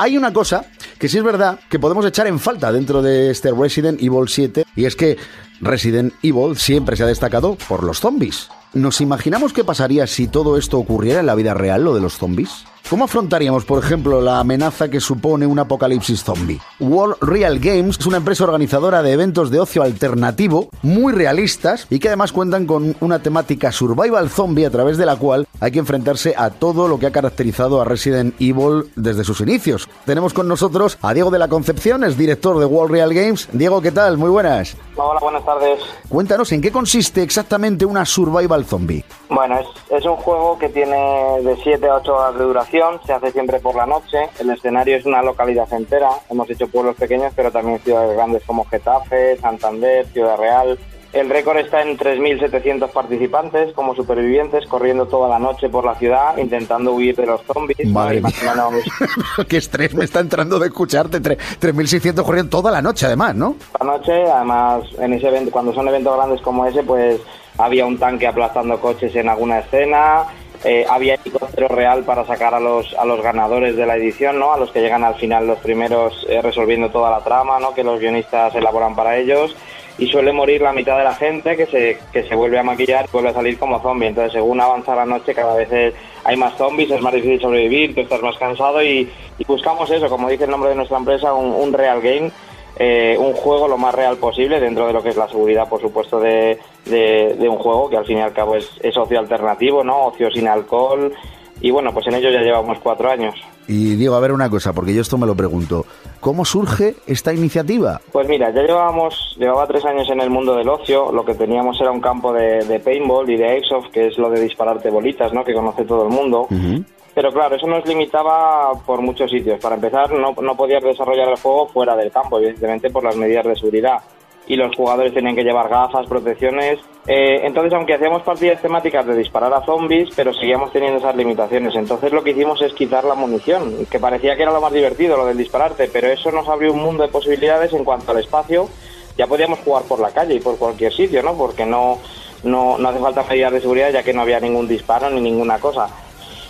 Hay una cosa que sí es verdad que podemos echar en falta dentro de este Resident Evil 7 y es que Resident Evil siempre se ha destacado por los zombies. ¿Nos imaginamos qué pasaría si todo esto ocurriera en la vida real, lo de los zombies? ¿Cómo afrontaríamos, por ejemplo, la amenaza que supone un apocalipsis zombie? World Real Games es una empresa organizadora de eventos de ocio alternativo muy realistas y que además cuentan con una temática survival zombie a través de la cual hay que enfrentarse a todo lo que ha caracterizado a Resident Evil desde sus inicios. Tenemos con nosotros a Diego de la Concepción, es director de World Real Games. Diego, ¿qué tal? Muy buenas. Hola, buenas tardes. Cuéntanos, ¿en qué consiste exactamente una survival zombie? Bueno, es, es un juego que tiene de 7 a 8 horas de duración se hace siempre por la noche. El escenario es una localidad entera. Hemos hecho pueblos pequeños, pero también ciudades grandes como Getafe, Santander, Ciudad Real. El récord está en 3.700 participantes como supervivientes corriendo toda la noche por la ciudad intentando huir de los zombies. Madre mía. Qué estrés me está entrando de escucharte. 3.600 corriendo toda la noche además, ¿no? La noche, además, en ese evento, cuando son eventos grandes como ese, pues había un tanque aplastando coches en alguna escena eh, había helicóptero real para sacar a los, a los ganadores de la edición, ¿no? A los que llegan al final los primeros eh, resolviendo toda la trama, ¿no? Que los guionistas elaboran para ellos. Y suele morir la mitad de la gente que se, que se vuelve a maquillar y vuelve a salir como zombie. Entonces, según avanza la noche, cada vez hay más zombies, es más difícil sobrevivir, tú estás más cansado y, buscamos eso, como dice el nombre de nuestra empresa, un real game eh, un juego lo más real posible dentro de lo que es la seguridad, por supuesto, de, de, un juego que al fin y al cabo es, es, ocio alternativo, ¿no? Ocio sin alcohol. Y bueno, pues en ello ya llevamos cuatro años. Y digo, a ver una cosa, porque yo esto me lo pregunto. ¿Cómo surge esta iniciativa? Pues mira, ya llevábamos, llevaba tres años en el mundo del ocio. Lo que teníamos era un campo de, de paintball y de airsoft, que es lo de dispararte bolitas, ¿no? Que conoce todo el mundo. Pero claro, eso nos limitaba por muchos sitios. Para empezar, no, no podías desarrollar el juego fuera del campo, evidentemente por las medidas de seguridad. Y los jugadores tenían que llevar gafas, protecciones. Eh, entonces, aunque hacíamos partidas temáticas de disparar a zombies, pero seguíamos teniendo esas limitaciones. Entonces, lo que hicimos es quitar la munición, que parecía que era lo más divertido, lo del dispararte, pero eso nos abrió un mundo de posibilidades en cuanto al espacio. Ya podíamos jugar por la calle y por cualquier sitio, ¿no? Porque no, no, no hace falta medidas de seguridad ya que no había ningún disparo ni ninguna cosa.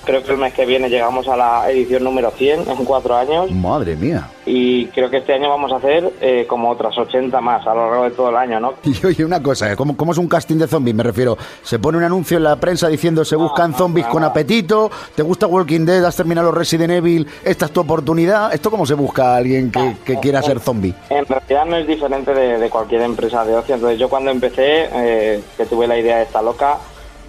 Creo que el mes que viene llegamos a la edición número 100 en cuatro años. Madre mía. Y creo que este año vamos a hacer eh, como otras 80 más a lo largo de todo el año, ¿no? Y oye, una cosa, ¿cómo, ¿cómo, es un casting de zombies? Me refiero, se pone un anuncio en la prensa diciendo se buscan zombies con apetito, ¿te gusta Walking Dead? ¿Has terminado los Resident Evil? ¿Esta es tu oportunidad? ¿Esto cómo se busca a alguien que, que quiera ser zombie? En realidad no es diferente de, cualquier empresa de ocio. Entonces yo cuando empecé, eh, que tuve la idea de esta loca,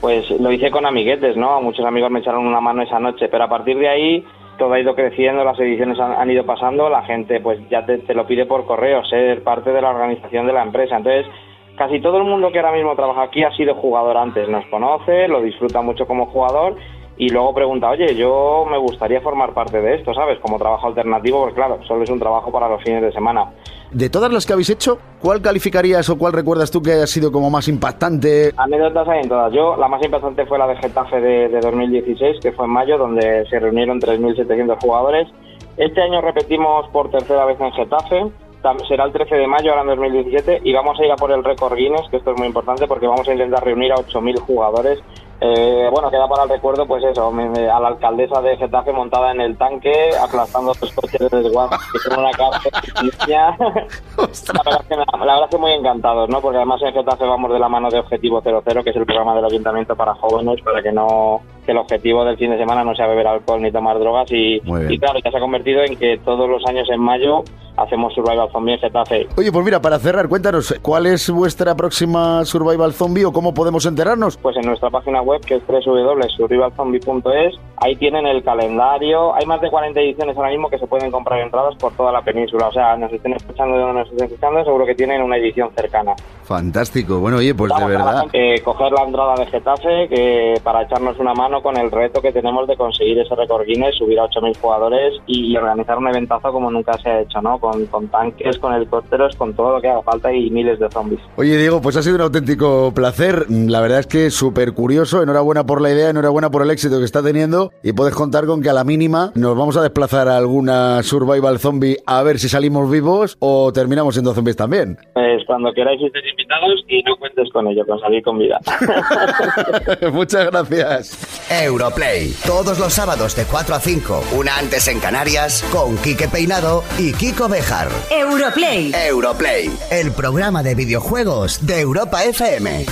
pues lo hice con amiguetes, ¿no? Muchos amigos me echaron una mano esa noche, pero a partir de ahí todo ha ido creciendo, las ediciones han, ido pasando, la gente pues ya te, lo pide por correo, ser parte de la organización de la empresa. Entonces, casi todo el mundo que ahora mismo trabaja aquí ha sido jugador antes, nos conoce, lo disfruta mucho como jugador y luego pregunta, oye, yo me gustaría formar parte de esto, ¿sabes? Como trabajo alternativo, pues claro, solo es un trabajo para los fines de semana. De todas las que habéis hecho, ¿cuál calificarías o cuál recuerdas tú que haya sido como más impactante? Anécdotas hay en todas. Yo, la más impactante fue la de Getafe de, 2016, que fue en mayo, donde se reunieron 3.700 jugadores. Este año repetimos por tercera vez en Getafe. Será el 13 de mayo, ahora en 2017, y vamos a ir a por el récord Guinness, que esto es muy importante porque vamos a intentar reunir a 8.000 jugadores eh, bueno, queda para el recuerdo, pues eso, a la alcaldesa de Getafe montada en el tanque, aplastando los coches de desguace, que son una la, verdad que, la verdad que muy encantados, ¿no? Porque además en Getafe vamos de la mano de Objetivo 00, que es el programa del ayuntamiento para jóvenes, para que no que el objetivo del fin de semana no sea beber alcohol ni tomar drogas y, y claro, ya se ha convertido en que todos los años en mayo hacemos Survival Zombie en Getafe. Oye, pues mira, para cerrar, cuéntanos, ¿cuál es vuestra próxima Survival Zombie o cómo podemos enterarnos? Pues en nuestra página web, que es www.survivalzombie.es, ahí tienen el calendario. Hay más de 40 ediciones ahora mismo que se pueden comprar entradas por toda la península. O sea, nos estén escuchando de donde nos estén escuchando, seguro que tienen una edición cercana. Fantástico. Bueno, oye, pues de verdad. Eh, coger la entrada de Getafe que para echarnos una mano con el reto que tenemos de conseguir ese récord Guinness, subir a 8.000 jugadores y organizar un eventazo como nunca se ha hecho, ¿no? con, tanques, con helicópteros, con todo lo que haga falta y miles de zombies. Oye, Diego, pues ha sido un auténtico placer. La verdad es que súper curioso. Enhorabuena por la idea, enhorabuena por el éxito que está teniendo y puedes contar con que a la mínima nos vamos a desplazar a alguna survival zombie a ver si salimos vivos o terminamos siendo zombies también. Pues cuando queráis invitados y no cuentes con ello, con salir con vida. Muchas gracias. Europlay, todos los sábados de 4 a 5, una antes en Canarias, con Quique Peinado y Kiko Bejar. Europlay. Europlay, el programa de videojuegos de Europa FM.